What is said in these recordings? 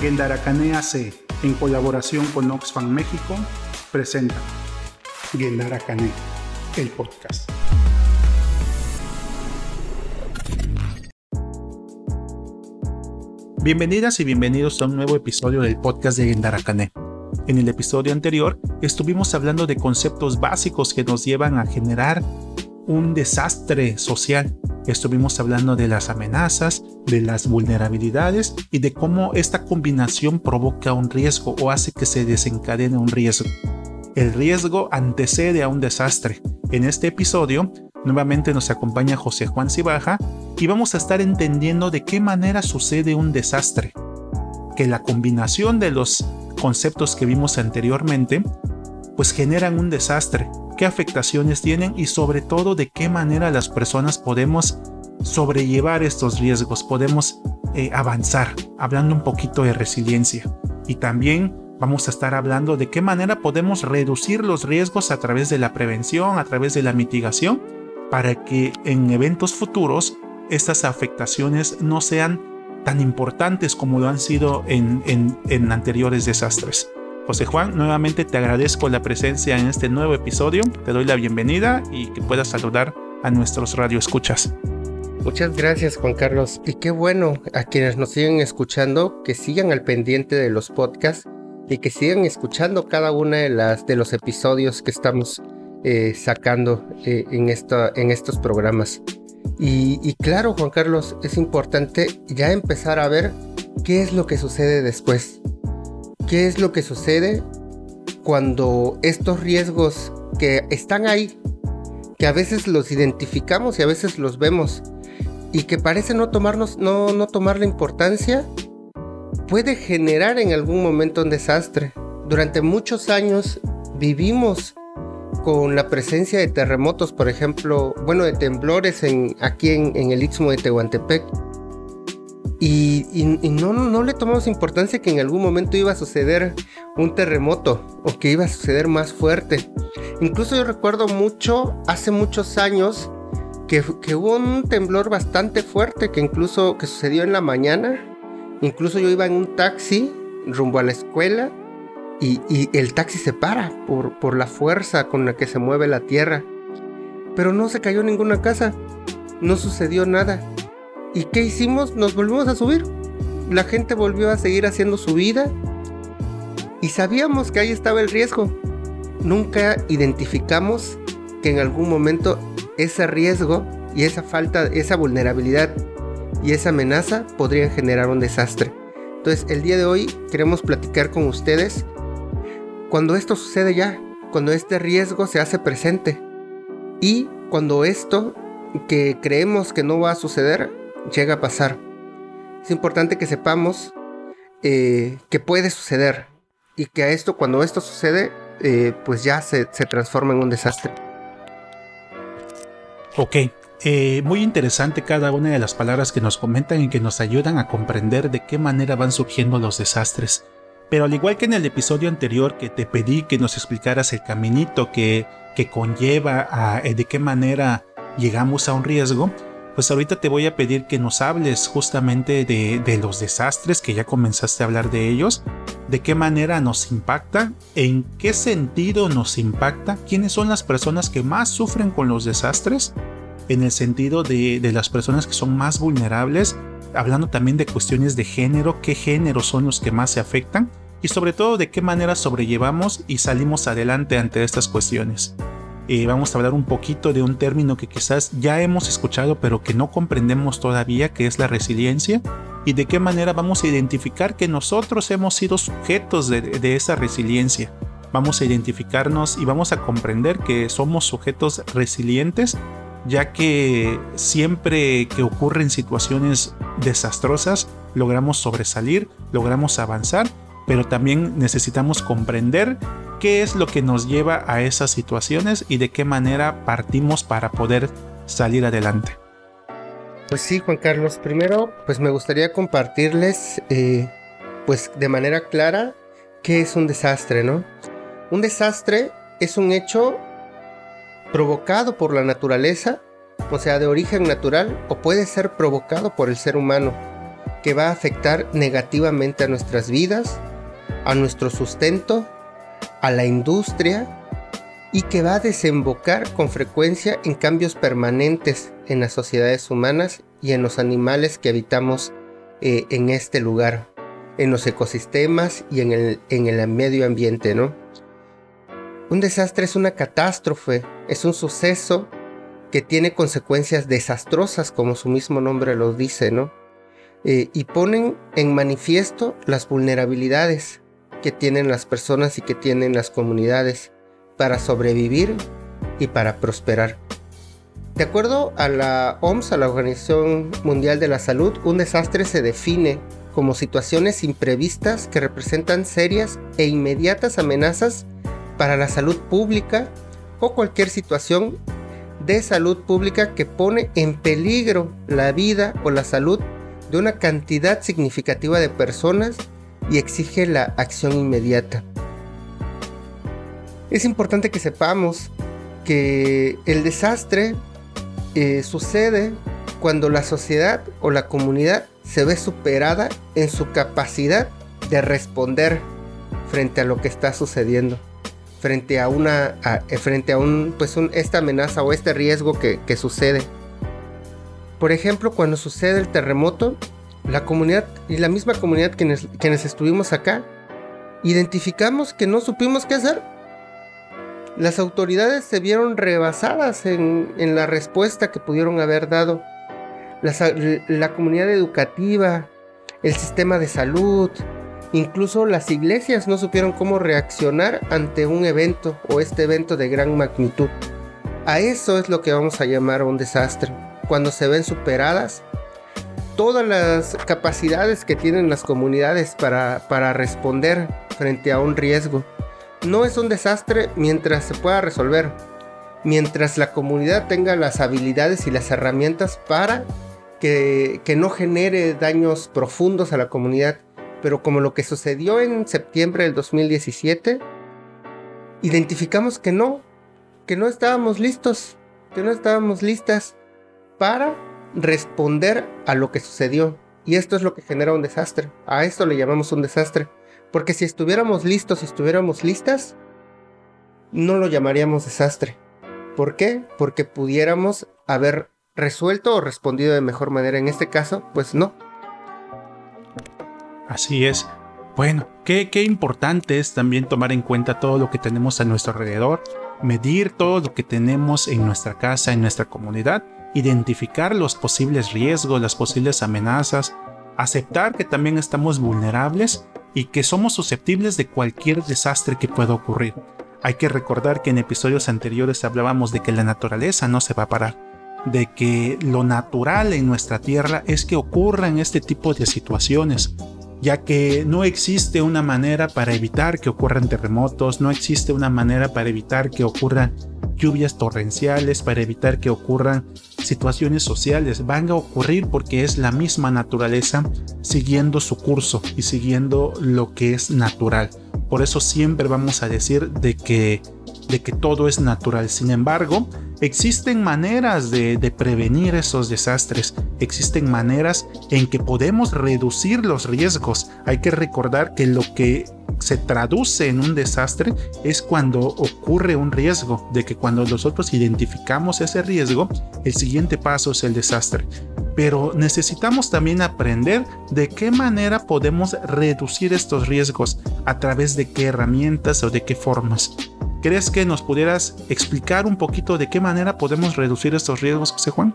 Gendaracane AC, en colaboración con Oxfam México, presenta Gendaracane, el podcast. Bienvenidas y bienvenidos a un nuevo episodio del podcast de Gendaracane. En el episodio anterior estuvimos hablando de conceptos básicos que nos llevan a generar un desastre social Estuvimos hablando de las amenazas, de las vulnerabilidades y de cómo esta combinación provoca un riesgo o hace que se desencadene un riesgo. El riesgo antecede a un desastre. En este episodio, nuevamente nos acompaña José Juan Cibaja y vamos a estar entendiendo de qué manera sucede un desastre. Que la combinación de los conceptos que vimos anteriormente, pues generan un desastre qué afectaciones tienen y sobre todo de qué manera las personas podemos sobrellevar estos riesgos, podemos eh, avanzar, hablando un poquito de resiliencia. Y también vamos a estar hablando de qué manera podemos reducir los riesgos a través de la prevención, a través de la mitigación, para que en eventos futuros estas afectaciones no sean tan importantes como lo han sido en, en anteriores desastres. José Juan, nuevamente te agradezco la presencia en este nuevo episodio. Te doy la bienvenida y que puedas saludar a nuestros radioescuchas. Muchas gracias Juan Carlos y qué bueno a quienes nos siguen escuchando que sigan al pendiente de los podcasts y que sigan escuchando cada una de de los episodios que estamos eh, sacando eh, en, en estos programas. Y, y claro Juan Carlos es importante ya empezar a ver qué es lo que sucede después qué es lo que sucede cuando estos riesgos que están ahí, que a veces los identificamos y a veces los vemos y que parece no tomarnos no, no tomar la importancia, puede generar en algún momento un desastre. Durante muchos años vivimos con la presencia de terremotos, por ejemplo, bueno, de temblores en, aquí en, en el Istmo de Tehuantepec y, no, no le tomamos importancia que en algún momento iba a suceder un terremoto o que iba a suceder más fuerte. Incluso yo recuerdo mucho, hace muchos años, que, hubo un temblor bastante fuerte que incluso que sucedió en la mañana. Incluso yo iba en un taxi rumbo a la escuela y, el taxi se para por, por la fuerza con la que se mueve la tierra. Pero no se cayó ninguna casa, no sucedió nada. ¿Y qué hicimos? Nos volvimos a subir. La gente volvió a seguir haciendo su vida. Y sabíamos que ahí estaba el riesgo. Nunca identificamos que en algún momento ese riesgo y esa falta, esa vulnerabilidad y esa amenaza podrían generar un desastre. Entonces el día de hoy queremos platicar con ustedes cuando esto sucede ya, cuando este riesgo se hace presente y cuando esto que creemos que no va a suceder llega a pasar. Es importante que sepamos eh, que puede suceder y que a esto, cuando esto sucede, eh, pues ya se, transforma en un desastre. Ok, eh, muy interesante cada una de las palabras que nos comentan y que nos ayudan a comprender de qué manera van surgiendo los desastres. Pero al igual que en el episodio anterior que te pedí que nos explicaras el caminito que, que conlleva a de qué manera llegamos a un riesgo, pues ahorita te voy a pedir que nos hables justamente de, los desastres, que ya comenzaste a hablar de ellos, de qué manera nos impacta, en qué sentido nos impacta, quiénes son las personas que más sufren con los desastres, en el sentido de, de las personas que son más vulnerables, hablando también de cuestiones de género, qué géneros son los que más se afectan y sobre todo de qué manera sobrellevamos y salimos adelante ante estas cuestiones. Vamos a hablar un poquito de un término que quizás ya hemos escuchado pero que no comprendemos todavía, que es la resiliencia, y de qué manera vamos a identificar que nosotros hemos sido sujetos de, esa resiliencia. Vamos a identificarnos y vamos a comprender que somos sujetos resilientes, ya que siempre que ocurren situaciones desastrosas, logramos sobresalir, logramos avanzar, pero también necesitamos comprender qué es lo que nos lleva a esas situaciones y de qué manera partimos para poder salir adelante. Pues sí, Juan Carlos, primero pues me gustaría compartirles eh, pues de manera clara qué es un desastre, ¿no? Un desastre es un hecho provocado por la naturaleza, o sea, de origen natural, o puede ser provocado por el ser humano. que va a afectar negativamente a nuestras vidas, a nuestro sustento, a la industria y que va a desembocar con frecuencia en cambios permanentes en las sociedades humanas y en los animales que habitamos eh, en este lugar, en los ecosistemas y en el, en el medio ambiente, ¿no? Un desastre es una catástrofe, es un suceso que tiene consecuencias desastrosas, como su mismo nombre lo dice, ¿no? Eh, y ponen en manifiesto las vulnerabilidades que tienen las personas y que tienen las comunidades para sobrevivir y para prosperar. De acuerdo a la OMS, a la Organización Mundial de la Salud, un desastre se define como situaciones imprevistas que representan serias e inmediatas amenazas para la salud pública o cualquier situación de salud pública que pone en peligro la vida o la salud de una cantidad significativa de personas y exige la acción inmediata. Es importante que sepamos que el desastre eh, sucede cuando la sociedad o la comunidad se ve superada en su capacidad de responder frente a lo que está sucediendo, frente a una, eh, frente a un, pues esta amenaza o este riesgo que sucede. Por ejemplo, cuando sucede el terremoto, la comunidad y la misma comunidad quienes, quienes estuvimos acá, identificamos que no supimos qué hacer. Las autoridades se vieron rebasadas en, la respuesta que pudieron haber dado. la comunidad educativa, el sistema de salud, incluso las iglesias no supieron cómo reaccionar ante un evento o este evento de gran magnitud. A eso es lo que vamos a llamar un desastre, cuando se ven superadas todas las capacidades que tienen las comunidades para, para responder frente a un riesgo. No es un desastre mientras se pueda resolver, mientras la comunidad tenga las habilidades y las herramientas para que, que, no genere daños profundos a la comunidad. Pero como lo que sucedió en septiembre del 2017, identificamos que no, que no estábamos listos, que no estábamos listas para responder a lo que sucedió. Y esto es lo que genera un desastre. A esto le llamamos un desastre. Porque si estuviéramos listos, si estuviéramos listas, no lo llamaríamos desastre. ¿Por qué? Porque pudiéramos haber resuelto o respondido de mejor manera. En este caso, pues no. Así es. Bueno, qué, qué importante es también tomar en cuenta todo lo que tenemos a nuestro alrededor, medir todo lo que tenemos en nuestra casa, en nuestra comunidad identificar los posibles riesgos, las posibles amenazas, aceptar que también estamos vulnerables y que somos susceptibles de cualquier desastre que pueda ocurrir. Hay que recordar que en episodios anteriores hablábamos de que la naturaleza no se va a parar, de que lo natural en nuestra tierra es que ocurran este tipo de situaciones, ya que no existe una manera para evitar que ocurran terremotos, no existe una manera para evitar que ocurran lluvias torrenciales, para evitar que ocurran situaciones sociales. Van a ocurrir porque es la misma naturaleza siguiendo su curso y siguiendo lo que es natural. Por eso siempre vamos a decir de que, de que todo es natural. Sin embargo, existen maneras de, prevenir esos desastres. Existen maneras en que podemos reducir los riesgos. Hay que recordar que lo que se traduce en un desastre es cuando ocurre un riesgo, de que cuando nosotros identificamos ese riesgo, el siguiente paso es el desastre. Pero necesitamos también aprender de qué manera podemos reducir estos riesgos, a través de qué herramientas o de qué formas. ¿Crees que nos pudieras explicar un poquito de qué manera podemos reducir estos riesgos, José Juan?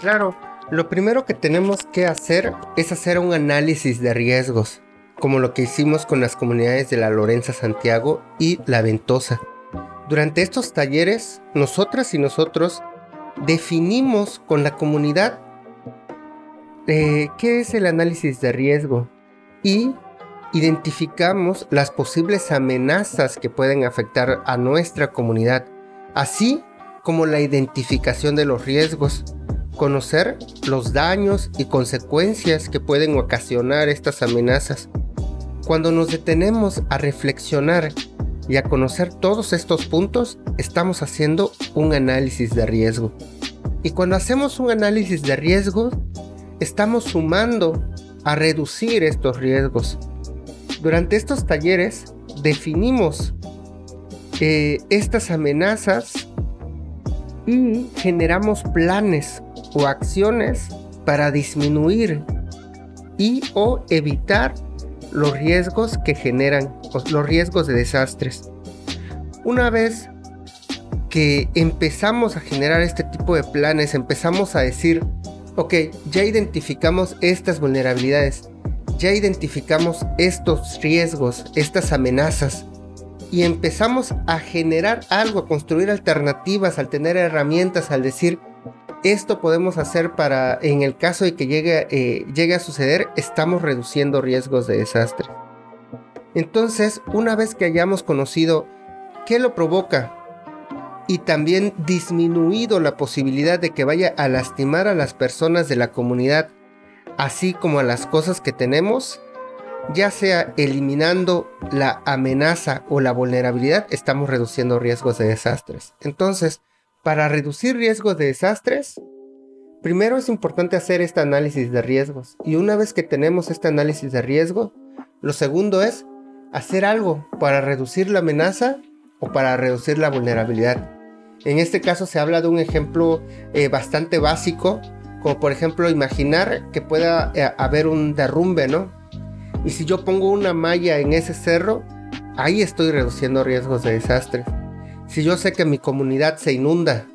Claro, lo primero que tenemos que hacer es hacer un análisis de riesgos como lo que hicimos con las comunidades de la Lorenza Santiago y La Ventosa. Durante estos talleres, nosotras y nosotros definimos con la comunidad eh, qué es el análisis de riesgo y identificamos las posibles amenazas que pueden afectar a nuestra comunidad, así como la identificación de los riesgos, conocer los daños y consecuencias que pueden ocasionar estas amenazas cuando nos detenemos a reflexionar y a conocer todos estos puntos, estamos haciendo un análisis de riesgo. Y cuando hacemos un análisis de riesgo, estamos sumando a reducir estos riesgos. Durante estos talleres definimos eh, estas amenazas y generamos planes o acciones para disminuir y o evitar los riesgos que generan los riesgos de desastres. Una vez que empezamos a generar este tipo de planes, empezamos a decir, ok, ya identificamos estas vulnerabilidades, ya identificamos estos riesgos, estas amenazas, y empezamos a generar algo, a construir alternativas, al tener herramientas, al decir, esto podemos hacer para, en el caso de que llegue, eh, llegue a suceder, estamos reduciendo riesgos de desastre. Entonces, una vez que hayamos conocido qué lo provoca y también disminuido la posibilidad de que vaya a lastimar a las personas de la comunidad, así como a las cosas que tenemos, ya sea eliminando la amenaza o la vulnerabilidad, estamos reduciendo riesgos de desastres. Entonces, para reducir riesgos de desastres, primero es importante hacer este análisis de riesgos. Y una vez que tenemos este análisis de riesgo, lo segundo es hacer algo para reducir la amenaza o para reducir la vulnerabilidad. En este caso se habla de un ejemplo eh, bastante básico, como por ejemplo imaginar que pueda eh, haber un derrumbe, ¿no? Y si yo pongo una malla en ese cerro, ahí estoy reduciendo riesgos de desastres si yo sé que mi comunidad se inunda,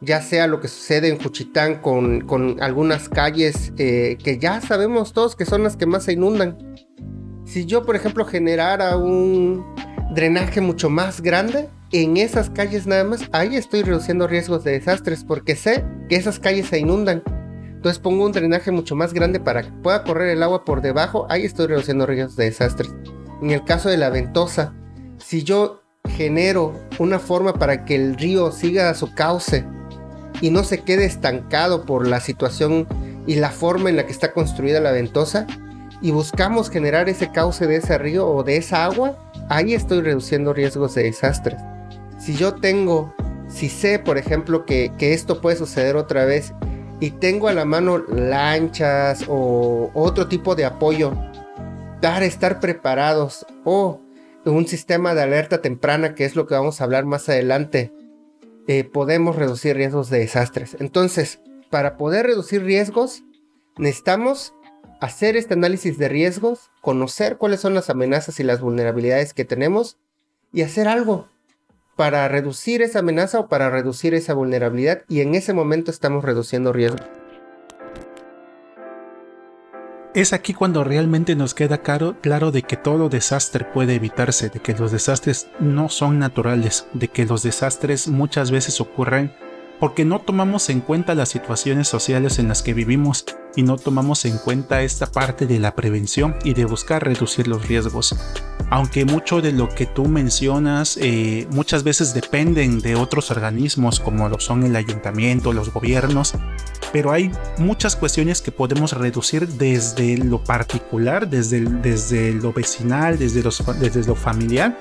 ya sea lo que sucede en Juchitán con, algunas calles eh, que ya sabemos todos que son las que más se inundan. Si yo, por ejemplo, generara un drenaje mucho más grande, en esas calles nada más, ahí estoy reduciendo riesgos de desastres porque sé que esas calles se inundan. Entonces pongo un drenaje mucho más grande para que pueda correr el agua por debajo, ahí estoy reduciendo riesgos de desastres. En el caso de la ventosa, si yo genero una forma para que el río siga su cauce y no se quede estancado por la situación y la forma en la que está construida la ventosa y buscamos generar ese cauce de ese río o de esa agua, ahí estoy reduciendo riesgos de desastres. Si yo tengo, si sé por ejemplo que, esto puede suceder otra vez y tengo a la mano lanchas o otro tipo de apoyo para estar preparados o un sistema de alerta temprana, que es lo que vamos a hablar más adelante, eh, podemos reducir riesgos de desastres. Entonces, para poder reducir riesgos, necesitamos hacer este análisis de riesgos, conocer cuáles son las amenazas y las vulnerabilidades que tenemos y hacer algo para reducir esa amenaza o para reducir esa vulnerabilidad y en ese momento estamos reduciendo riesgos. Es aquí cuando realmente nos queda claro, claro de que todo desastre puede evitarse, de que los desastres no son naturales, de que los desastres muchas veces ocurren porque no tomamos en cuenta las situaciones sociales en las que vivimos y no tomamos en cuenta esta parte de la prevención y de buscar reducir los riesgos. Aunque mucho de lo que tú mencionas eh, muchas veces dependen de otros organismos como lo son el ayuntamiento, los gobiernos, pero hay muchas cuestiones que podemos reducir desde lo particular, desde, desde lo vecinal, desde, desde lo familiar,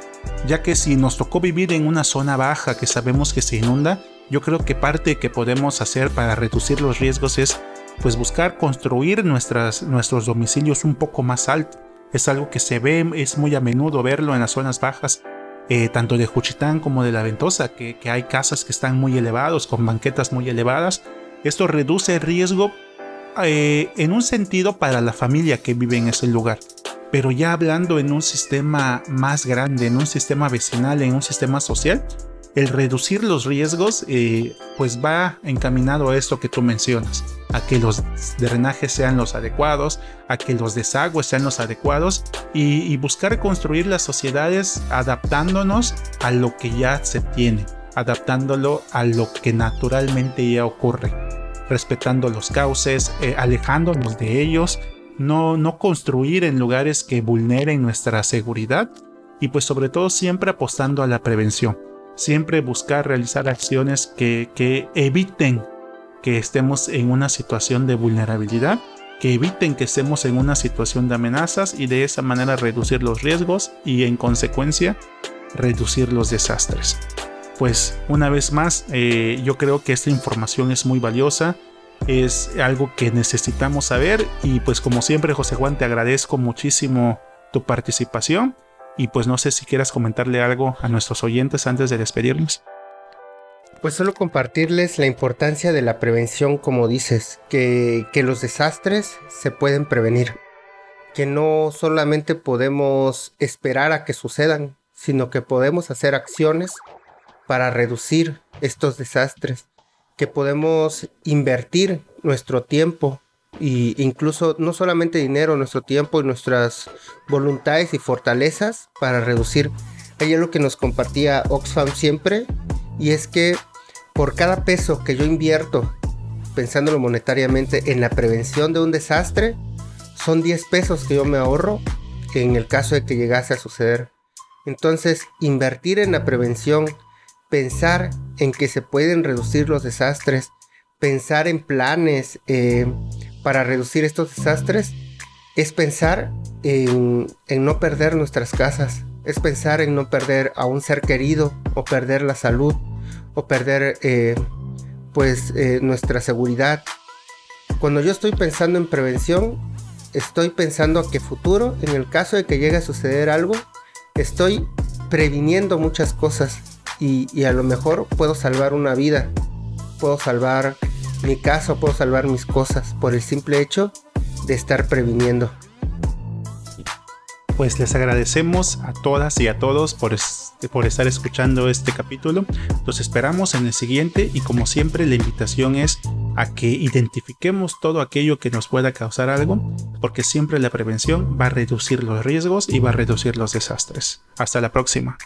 ya que si nos tocó vivir en una zona baja que sabemos que se inunda, yo creo que parte que podemos hacer para reducir los riesgos es pues buscar construir nuestras, nuestros domicilios un poco más altos. Es algo que se ve, es muy a menudo verlo en las zonas bajas, eh, tanto de Juchitán como de La Ventosa, que, que hay casas que están muy elevados, con banquetas muy elevadas, esto reduce el riesgo eh, en un sentido para la familia que vive en ese lugar. Pero ya hablando en un sistema más grande, en un sistema vecinal, en un sistema social, el reducir los riesgos eh, pues va encaminado a esto que tú mencionas, a que los drenajes sean los adecuados, a que los desagües sean los adecuados y, buscar construir las sociedades adaptándonos a lo que ya se tiene adaptándolo a lo que naturalmente ya ocurre, respetando los cauces, eh, alejándonos de ellos, no, no construir en lugares que vulneren nuestra seguridad y pues sobre todo siempre apostando a la prevención, siempre buscar realizar acciones que, que eviten que estemos en una situación de vulnerabilidad, que eviten que estemos en una situación de amenazas y de esa manera reducir los riesgos y en consecuencia reducir los desastres pues una vez más eh, yo creo que esta información es muy valiosa. es algo que necesitamos saber y pues como siempre José Juan te agradezco muchísimo tu participación y pues no sé si quieras comentarle algo a nuestros oyentes antes de despedirnos. Pues solo compartirles la importancia de la prevención, como dices, que, que los desastres se pueden prevenir, que no solamente podemos esperar a que sucedan, sino que podemos hacer acciones para reducir estos desastres, que podemos invertir nuestro tiempo e incluso no solamente dinero, nuestro tiempo y nuestras voluntades y fortalezas para reducir. Es lo que nos compartía Oxfam siempre y es que por cada peso que yo invierto, pensándolo monetariamente, en la prevención de un desastre, son 10 pesos que yo me ahorro en el caso de que llegase a suceder. Entonces, invertir en la prevención pensar en que se pueden reducir los desastres, pensar en planes eh, para reducir estos desastres, es pensar en, no perder nuestras casas, es pensar en no perder a un ser querido o perder la salud o perder eh, pues eh, nuestra seguridad. Cuando yo estoy pensando en prevención, estoy pensando a que futuro, en el caso de que llegue a suceder algo, estoy previniendo muchas cosas y, a lo mejor puedo salvar una vida, puedo salvar mi casa, puedo salvar mis cosas por el simple hecho de estar previniendo. Pues les agradecemos a todas y a todos por, por estar escuchando este capítulo. Los esperamos en el siguiente y como siempre la invitación es a que identifiquemos todo aquello que nos pueda causar algo, porque siempre la prevención va a reducir los riesgos y va a reducir los desastres. Hasta la próxima.